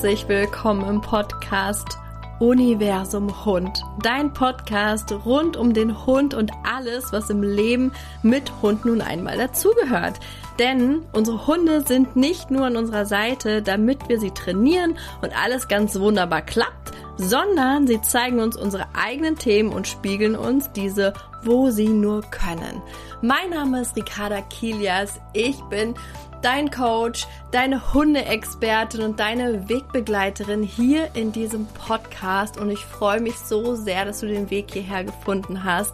Herzlich willkommen im Podcast Universum Hund. Dein Podcast rund um den Hund und alles, was im Leben mit Hund nun einmal dazugehört. Denn unsere Hunde sind nicht nur an unserer Seite, damit wir sie trainieren und alles ganz wunderbar klappt, sondern sie zeigen uns unsere eigenen Themen und spiegeln uns diese, wo sie nur können. Mein Name ist Ricarda Kilias. Ich bin dein Coach, deine Hundeexpertin und deine Wegbegleiterin hier in diesem Podcast. Und ich freue mich so sehr, dass du den Weg hierher gefunden hast,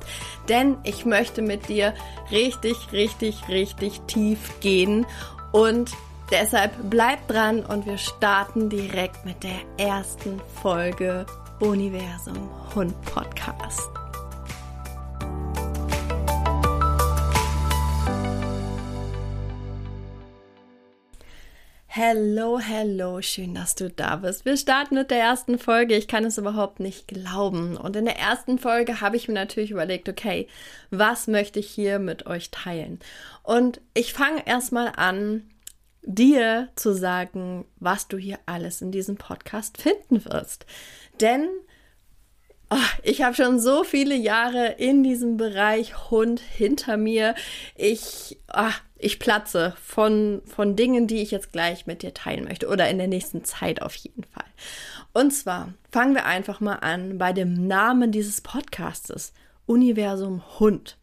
denn ich möchte mit dir richtig, richtig, richtig tief gehen und deshalb bleib dran und wir starten direkt mit der ersten Folge Universum Hund Podcast. Hello, hello, schön, dass du da bist. Wir starten mit der ersten Folge. Ich kann es überhaupt nicht glauben. Und in der ersten Folge habe ich mir natürlich überlegt, okay, was möchte ich hier mit euch teilen? Und ich fange erstmal an, dir zu sagen, was du hier alles in diesem Podcast finden wirst. Denn Oh, ich habe schon so viele Jahre in diesem Bereich Hund hinter mir. Ich, oh, ich platze von, von Dingen, die ich jetzt gleich mit dir teilen möchte oder in der nächsten Zeit auf jeden Fall. Und zwar fangen wir einfach mal an bei dem Namen dieses Podcastes. Universum Hund.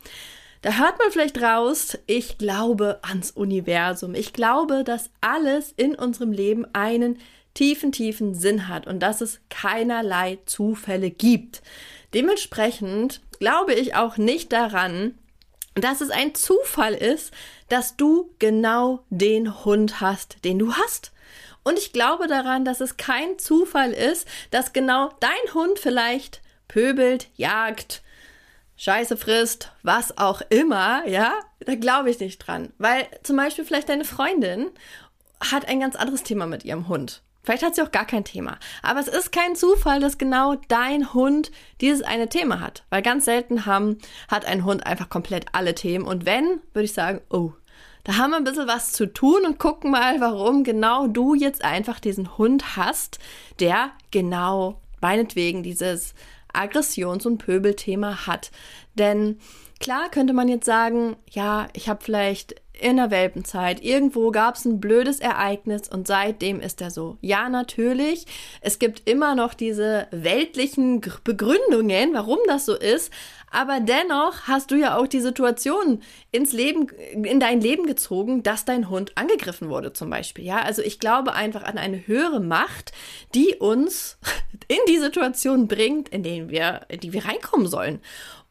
Da hört man vielleicht raus, ich glaube ans Universum. Ich glaube, dass alles in unserem Leben einen tiefen, tiefen Sinn hat und dass es keinerlei Zufälle gibt. Dementsprechend glaube ich auch nicht daran, dass es ein Zufall ist, dass du genau den Hund hast, den du hast. Und ich glaube daran, dass es kein Zufall ist, dass genau dein Hund vielleicht pöbelt, jagt, Scheiße frisst, was auch immer, ja, da glaube ich nicht dran. Weil zum Beispiel vielleicht deine Freundin hat ein ganz anderes Thema mit ihrem Hund. Vielleicht hat sie auch gar kein Thema. Aber es ist kein Zufall, dass genau dein Hund dieses eine Thema hat. Weil ganz selten haben, hat ein Hund einfach komplett alle Themen. Und wenn, würde ich sagen, oh, da haben wir ein bisschen was zu tun und gucken mal, warum genau du jetzt einfach diesen Hund hast, der genau meinetwegen dieses Aggressions- und Pöbelthema hat. Denn klar könnte man jetzt sagen, ja, ich habe vielleicht in der Welpenzeit. Irgendwo gab es ein blödes Ereignis und seitdem ist er so. Ja, natürlich. Es gibt immer noch diese weltlichen Begründungen, warum das so ist. Aber dennoch hast du ja auch die Situation ins Leben, in dein Leben gezogen, dass dein Hund angegriffen wurde, zum Beispiel. Ja, also ich glaube einfach an eine höhere Macht, die uns in die Situation bringt, in denen wir, in die wir reinkommen sollen.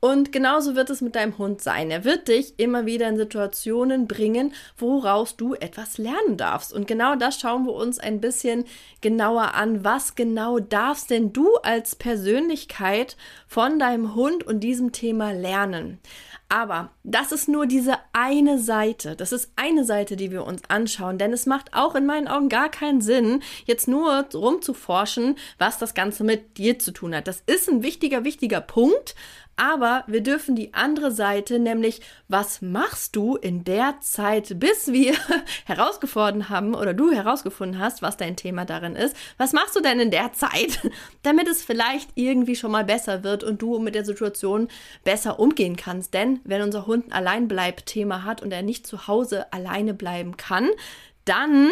Und genauso wird es mit deinem Hund sein. Er wird dich immer wieder in Situationen bringen, woraus du etwas lernen darfst. Und genau das schauen wir uns ein bisschen genauer an. Was genau darfst denn du als Persönlichkeit von deinem Hund und diesem Thema lernen? Aber das ist nur diese eine Seite. Das ist eine Seite, die wir uns anschauen. Denn es macht auch in meinen Augen gar keinen Sinn, jetzt nur rumzuforschen, was das Ganze mit dir zu tun hat. Das ist ein wichtiger, wichtiger Punkt. Aber wir dürfen die andere Seite, nämlich was machst du in der Zeit, bis wir herausgefunden haben oder du herausgefunden hast, was dein Thema darin ist, was machst du denn in der Zeit, damit es vielleicht irgendwie schon mal besser wird und du mit der Situation besser umgehen kannst. Denn wenn unser Hund ein Alleinbleib-Thema hat und er nicht zu Hause alleine bleiben kann, dann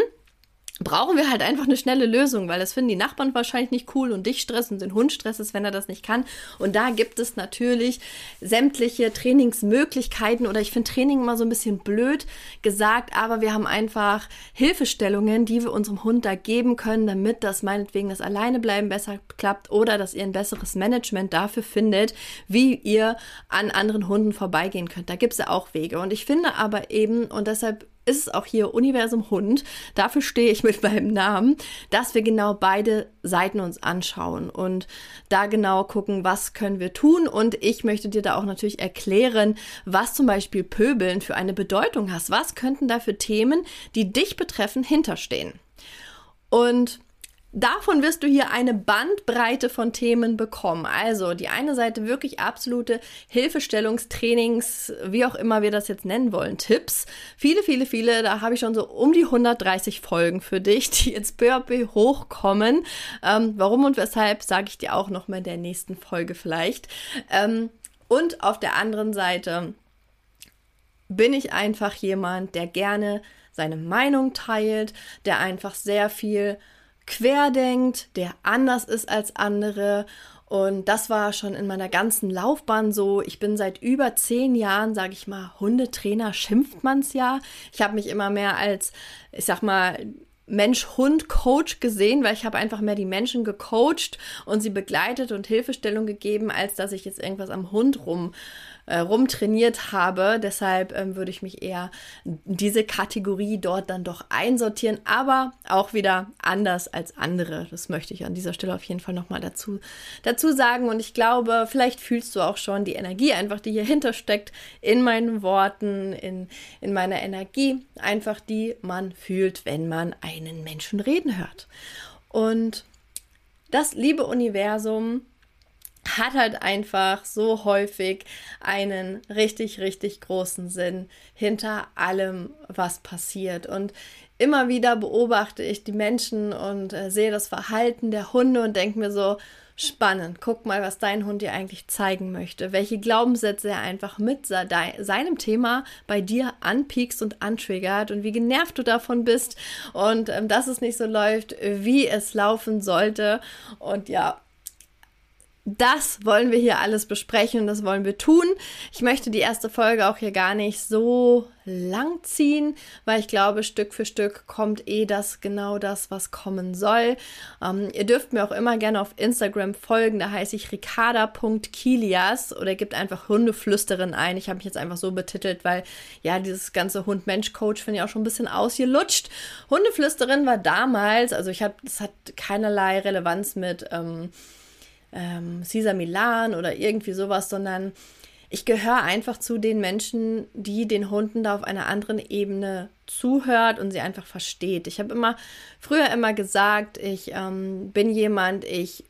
brauchen wir halt einfach eine schnelle Lösung, weil das finden die Nachbarn wahrscheinlich nicht cool und dich stressen und den Hund stresst wenn er das nicht kann. Und da gibt es natürlich sämtliche Trainingsmöglichkeiten oder ich finde Training immer so ein bisschen blöd gesagt, aber wir haben einfach Hilfestellungen, die wir unserem Hund da geben können, damit das meinetwegen das Alleinebleiben besser klappt oder dass ihr ein besseres Management dafür findet, wie ihr an anderen Hunden vorbeigehen könnt. Da gibt es ja auch Wege. Und ich finde aber eben, und deshalb ist es auch hier Universum Hund. Dafür stehe ich mit meinem Namen, dass wir genau beide Seiten uns anschauen und da genau gucken, was können wir tun. Und ich möchte dir da auch natürlich erklären, was zum Beispiel Pöbeln für eine Bedeutung hast. Was könnten da für Themen, die dich betreffen, hinterstehen? Und Davon wirst du hier eine Bandbreite von Themen bekommen. Also die eine Seite wirklich absolute Hilfestellungstrainings, wie auch immer wir das jetzt nennen wollen, Tipps. Viele, viele, viele. Da habe ich schon so um die 130 Folgen für dich, die jetzt peu à peu hochkommen. Ähm, warum und weshalb, sage ich dir auch noch mal in der nächsten Folge vielleicht. Ähm, und auf der anderen Seite bin ich einfach jemand, der gerne seine Meinung teilt, der einfach sehr viel querdenkt, der anders ist als andere. Und das war schon in meiner ganzen Laufbahn so. Ich bin seit über zehn Jahren, sage ich mal, Hundetrainer, schimpft man es ja. Ich habe mich immer mehr als, ich sag mal, Mensch-Hund-Coach gesehen, weil ich habe einfach mehr die Menschen gecoacht und sie begleitet und Hilfestellung gegeben, als dass ich jetzt irgendwas am Hund rum äh, rumtrainiert habe. Deshalb ähm, würde ich mich eher diese Kategorie dort dann doch einsortieren, aber auch wieder anders als andere. Das möchte ich an dieser Stelle auf jeden Fall nochmal dazu, dazu sagen. Und ich glaube, vielleicht fühlst du auch schon die Energie einfach, die hier hintersteckt, in meinen Worten, in, in meiner Energie, einfach die man fühlt, wenn man einen Menschen reden hört. Und das liebe Universum hat halt einfach so häufig einen richtig, richtig großen Sinn hinter allem, was passiert. Und immer wieder beobachte ich die Menschen und äh, sehe das Verhalten der Hunde und denke mir so, spannend, guck mal, was dein Hund dir eigentlich zeigen möchte, welche Glaubenssätze er einfach mit seinem Thema bei dir anpiekst und antriggert und wie genervt du davon bist und ähm, dass es nicht so läuft, wie es laufen sollte. Und ja, das wollen wir hier alles besprechen und das wollen wir tun. Ich möchte die erste Folge auch hier gar nicht so lang ziehen, weil ich glaube, Stück für Stück kommt eh das genau das, was kommen soll. Ähm, ihr dürft mir auch immer gerne auf Instagram folgen, da heiße ich ricarda.kilias oder gebt einfach Hundeflüsterin ein. Ich habe mich jetzt einfach so betitelt, weil ja, dieses ganze Hund-Mensch-Coach finde ich auch schon ein bisschen ausgelutscht. Hundeflüsterin war damals, also ich habe, das hat keinerlei Relevanz mit ähm, ähm, Cesar Milan oder irgendwie sowas, sondern ich gehöre einfach zu den Menschen, die den Hunden da auf einer anderen Ebene zuhört und sie einfach versteht. Ich habe immer früher immer gesagt, ich ähm, bin jemand, ich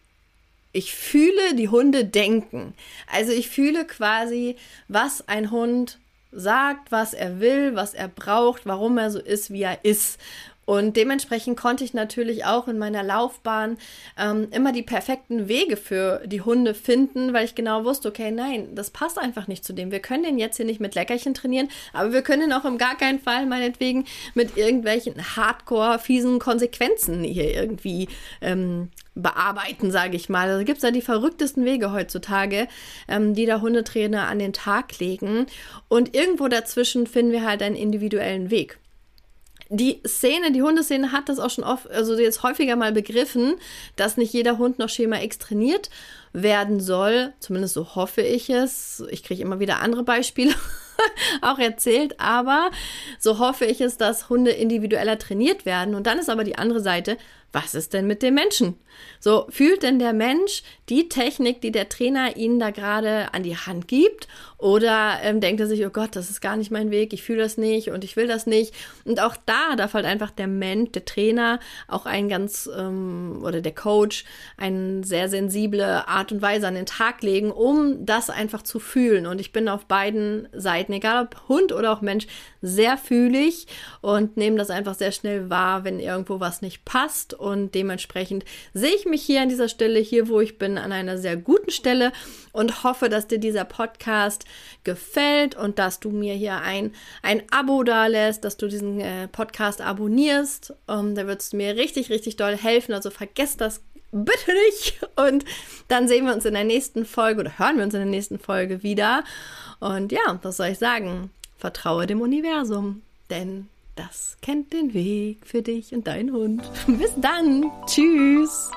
ich fühle die Hunde denken. Also ich fühle quasi, was ein Hund sagt, was er will, was er braucht, warum er so ist, wie er ist. Und dementsprechend konnte ich natürlich auch in meiner Laufbahn ähm, immer die perfekten Wege für die Hunde finden, weil ich genau wusste, okay, nein, das passt einfach nicht zu dem. Wir können den jetzt hier nicht mit Leckerchen trainieren, aber wir können ihn auch im gar keinen Fall meinetwegen mit irgendwelchen hardcore fiesen Konsequenzen hier irgendwie ähm, bearbeiten, sage ich mal. Also gibt es da die verrücktesten Wege heutzutage, ähm, die der Hundetrainer an den Tag legen. Und irgendwo dazwischen finden wir halt einen individuellen Weg die Szene, die Hundeszene hat das auch schon oft, also jetzt häufiger mal begriffen, dass nicht jeder Hund noch Schema X trainiert werden soll. Zumindest so hoffe ich es. Ich kriege immer wieder andere Beispiele auch erzählt, aber so hoffe ich es, dass Hunde individueller trainiert werden. Und dann ist aber die andere Seite, was ist denn mit dem Menschen? So, fühlt denn der Mensch die Technik, die der Trainer ihnen da gerade an die Hand gibt? Oder ähm, denkt er sich, oh Gott, das ist gar nicht mein Weg, ich fühle das nicht und ich will das nicht? Und auch da darf halt einfach der Mensch, der Trainer, auch ein ganz, ähm, oder der Coach, eine sehr sensible Art und Weise an den Tag legen, um das einfach zu fühlen. Und ich bin auf beiden Seiten, egal ob Hund oder auch Mensch, sehr fühlig und nehme das einfach sehr schnell wahr, wenn irgendwo was nicht passt und dementsprechend sehe ich mich hier an dieser Stelle, hier wo ich bin, an einer sehr guten Stelle und hoffe, dass dir dieser Podcast gefällt und dass du mir hier ein, ein Abo da lässt, dass du diesen äh, Podcast abonnierst. Um, da würdest du mir richtig, richtig doll helfen. Also vergesst das bitte nicht. Und dann sehen wir uns in der nächsten Folge oder hören wir uns in der nächsten Folge wieder. Und ja, was soll ich sagen? Vertraue dem Universum, denn das kennt den Weg für dich und deinen Hund. Bis dann. Tschüss.